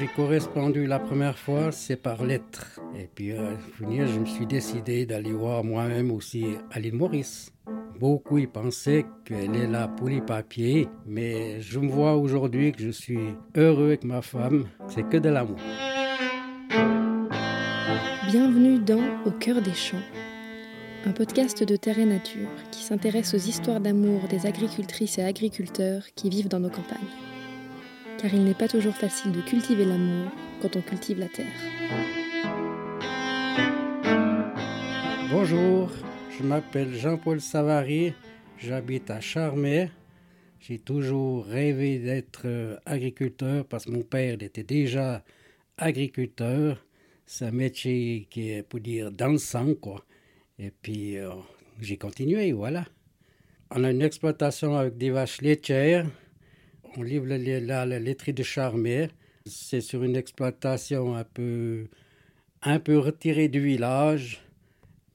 j'ai correspondu la première fois, c'est par lettre. Et puis, à finir, je me suis décidé d'aller voir moi-même aussi à l'île Maurice. Beaucoup y pensaient qu'elle est là pour les papiers, mais je me vois aujourd'hui que je suis heureux avec ma femme, c'est que de l'amour. Bienvenue dans Au cœur des champs, un podcast de Terre et Nature qui s'intéresse aux histoires d'amour des agricultrices et agriculteurs qui vivent dans nos campagnes. Car il n'est pas toujours facile de cultiver l'amour quand on cultive la terre. Bonjour, je m'appelle Jean-Paul Savary, j'habite à Charmey. J'ai toujours rêvé d'être euh, agriculteur parce que mon père était déjà agriculteur. C'est un métier qui est, pour dire, dans sang, quoi. Et puis, euh, j'ai continué, voilà. On a une exploitation avec des vaches laitières. On livre la, la laiterie de Charmey. C'est sur une exploitation un peu, un peu retirée du village,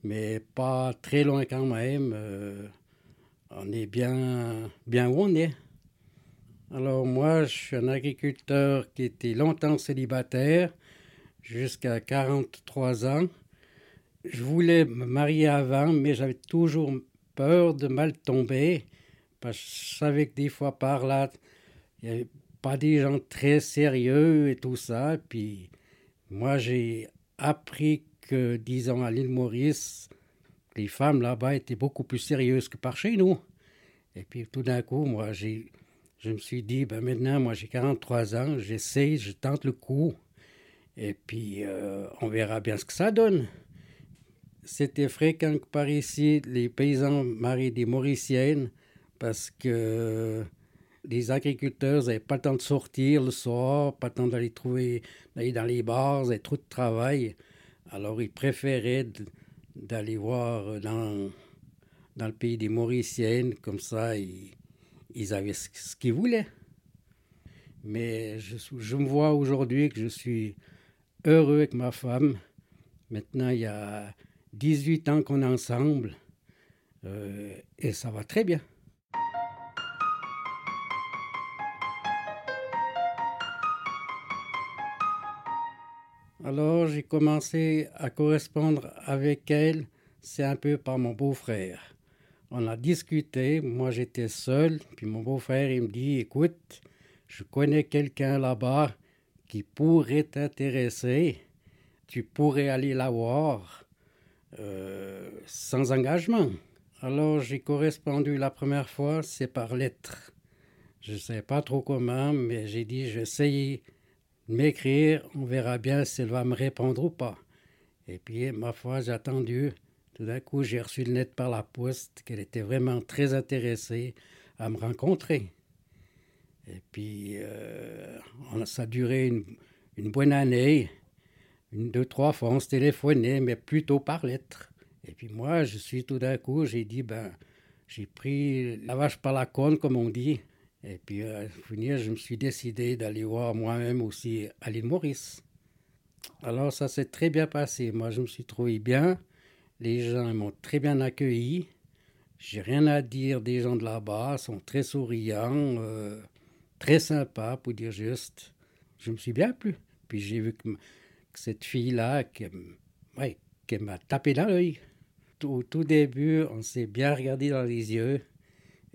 mais pas très loin quand même. Euh, on est bien, bien où on est. Alors moi, je suis un agriculteur qui était longtemps célibataire jusqu'à 43 ans. Je voulais me marier avant, mais j'avais toujours peur de mal tomber, parce que je savais que des fois par là, il n'y avait pas des gens très sérieux et tout ça. Puis moi, j'ai appris que, disons, à l'île Maurice, les femmes là-bas étaient beaucoup plus sérieuses que par chez nous. Et puis tout d'un coup, moi, j'ai, je me suis dit, ben maintenant, moi j'ai 43 ans, j'essaie, je tente le coup. Et puis, euh, on verra bien ce que ça donne. C'était fréquent que par ici, les paysans marient des Mauriciennes parce que les agriculteurs n'avaient pas le temps de sortir le soir, pas le temps d'aller trouver, d'aller dans les bars, avaient trop de travail. Alors, ils préféraient d'aller voir dans, dans le pays des Mauriciennes, comme ça, ils, avaient ce, qu'ils voulaient. Mais je, je me vois aujourd'hui que je suis heureux avec ma femme. Maintenant, il y a 18 ans qu'on est ensemble euh, et ça va très bien. Alors, j'ai commencé à correspondre avec elle, c'est un peu par mon beau-frère. On a discuté, moi j'étais seul, puis mon beau-frère il me dit écoute, je connais quelqu'un là-bas qui pourrait t'intéresser, tu pourrais aller la voir euh, sans engagement. Alors j'ai correspondu la première fois, c'est par lettre. Je ne sais pas trop comment, mais j'ai dit je vais essayer de m'écrire, on verra bien si elle va me répondre ou pas. Et puis, ma foi, j'ai attendu. Tout d'un coup, j'ai reçu le net par la poste qu'elle était vraiment très intéressée à me rencontrer. Et puis, euh, ça a duré une, bonne année. Une, deux, trois fois, on se téléphonait, mais plutôt par lettre. Et puis moi, je suis tout d'un coup, j'ai dit, ben, j'ai pris la vache par la cône, comme on dit. Et puis, à finir, je me suis décidé d'aller voir moi-même aussi à l'île Maurice. Alors, ça s'est très bien passé. Moi, je me suis trouvé bien. Les gens m'ont très bien accueilli. J'ai rien à dire des gens de là-bas, sont très souriants. Euh, très sympa, pour dire juste. Je me suis bien plu. Puis j'ai vu que, cette fille-là, qui, qui m'a tapé dans l'œil. Au tout début, on s'est bien regardé dans les yeux.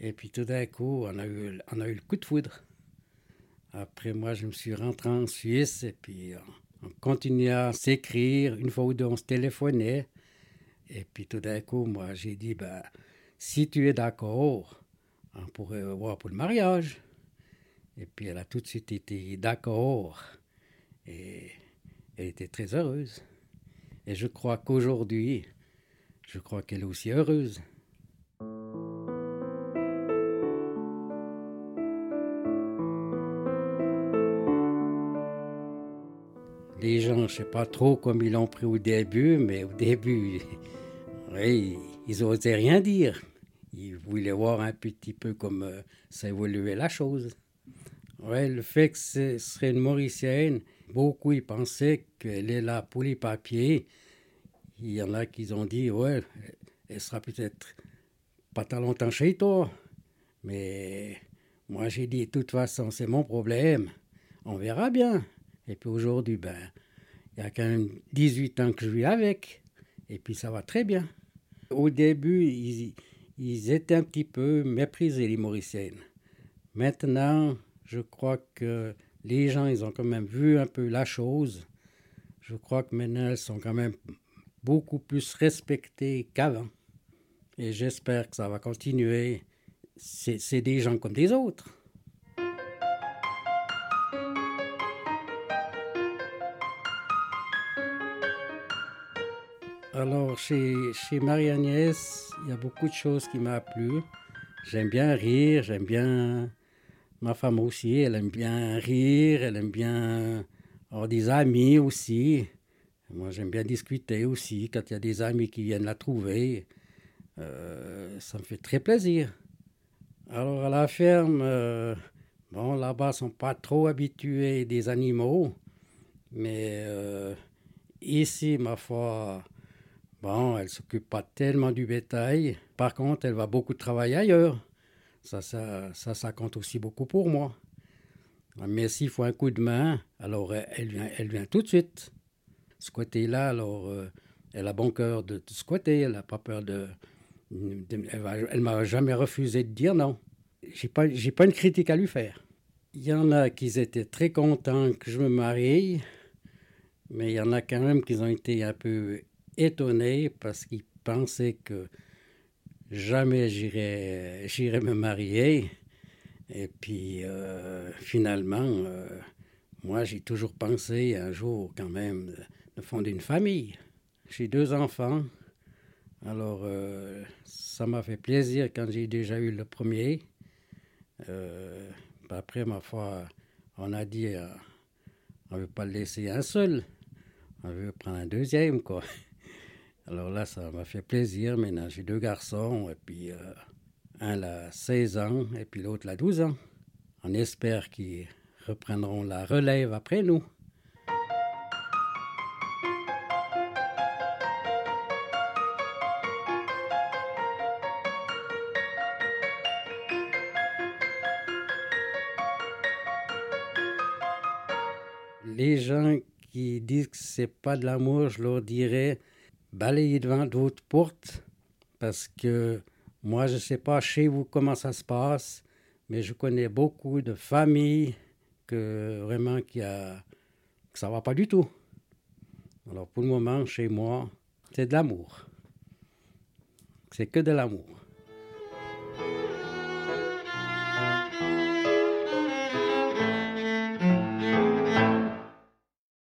Et puis tout d'un coup, on a, eu, on a eu le coup de foudre. Après, moi, je me suis rentré en Suisse et puis on, on continuait à s'écrire. Une fois ou deux, on se téléphonait. Et puis tout d'un coup, moi, j'ai dit, ben, si tu es d'accord, on pourrait voir pour le mariage. Et puis elle a tout de suite été d'accord et elle était très heureuse. Et je crois qu'aujourd'hui, je crois qu'elle est aussi heureuse. Les gens, je ne sais pas trop comme ils l'ont pris au début, mais au début, oui, ils n'osaient rien dire. Ils voulaient voir un petit peu comme euh, ça évoluait la chose. Ouais, le fait que ce serait une Mauricienne, beaucoup y pensaient qu'elle est là pour les papiers. Il y en a qui ont dit, ouais, elle sera peut-être pas tant longtemps chez toi. Mais moi, j'ai dit, de toute façon, c'est mon problème. On verra bien. Et puis aujourd'hui, ben, il y a quand même 18 ans que je vis avec. Et puis ça va très bien. Au début, ils, ils étaient un petit peu méprisés, les Mauriciennes. Maintenant, je crois que les gens, ils ont quand même vu un peu la chose. Je crois que maintenant, elles sont quand même beaucoup plus respectées qu'avant. Et j'espère que ça va continuer. C'est des gens comme des autres. Alors, chez, chez Marie-Agnès, il y a beaucoup de choses qui m'ont plu. J'aime bien rire, j'aime bien. Ma femme aussi, elle aime bien rire, elle aime bien avoir des amis aussi. Moi, j'aime bien discuter aussi quand il y a des amis qui viennent la trouver. Euh, ça me fait très plaisir. Alors, à la ferme, euh, bon, là-bas, ils sont pas trop habitués des animaux. Mais euh, ici, ma foi, Bon, elle s'occupe pas tellement du bétail. Par contre, elle va beaucoup travailler ailleurs. Ça, ça, ça, ça compte aussi beaucoup pour moi. Mais s'il faut un coup de main, alors elle vient, elle vient tout de suite. Ce côté-là, alors, euh, elle a bon cœur de, de squatter. Elle n'a pas peur de. elle ne m'a jamais refusé de dire non. J'ai pas, pas une critique à lui faire. Il y en a qui étaient très contents que je me marie, mais il y en a quand même qui ont été un peu étonné parce qu'il pensait que jamais j'irais, me marier. Et puis euh, finalement, euh, moi j'ai toujours pensé un jour quand même de fonder une famille. J'ai deux enfants. Alors euh, ça m'a fait plaisir quand j'ai déjà eu le premier. après, ma foi, on a dit on ne veut pas le laisser un seul. On veut prendre un deuxième, quoi. Alors là, ça m'a fait plaisir. Maintenant, j'ai deux garçons, et puis euh, un a 16 ans, et puis l'autre a 12 ans. On espère qu'ils reprendront la relève après nous. Les gens qui disent que c'est pas de l'amour, je leur dirais balayer devant d'autres portes parce que moi, je ne sais pas chez vous comment ça se passe, mais je connais beaucoup de familles que vraiment qui a, ça va pas du tout. Alors pour le moment, chez moi, c'est de l'amour. C'est que de l'amour.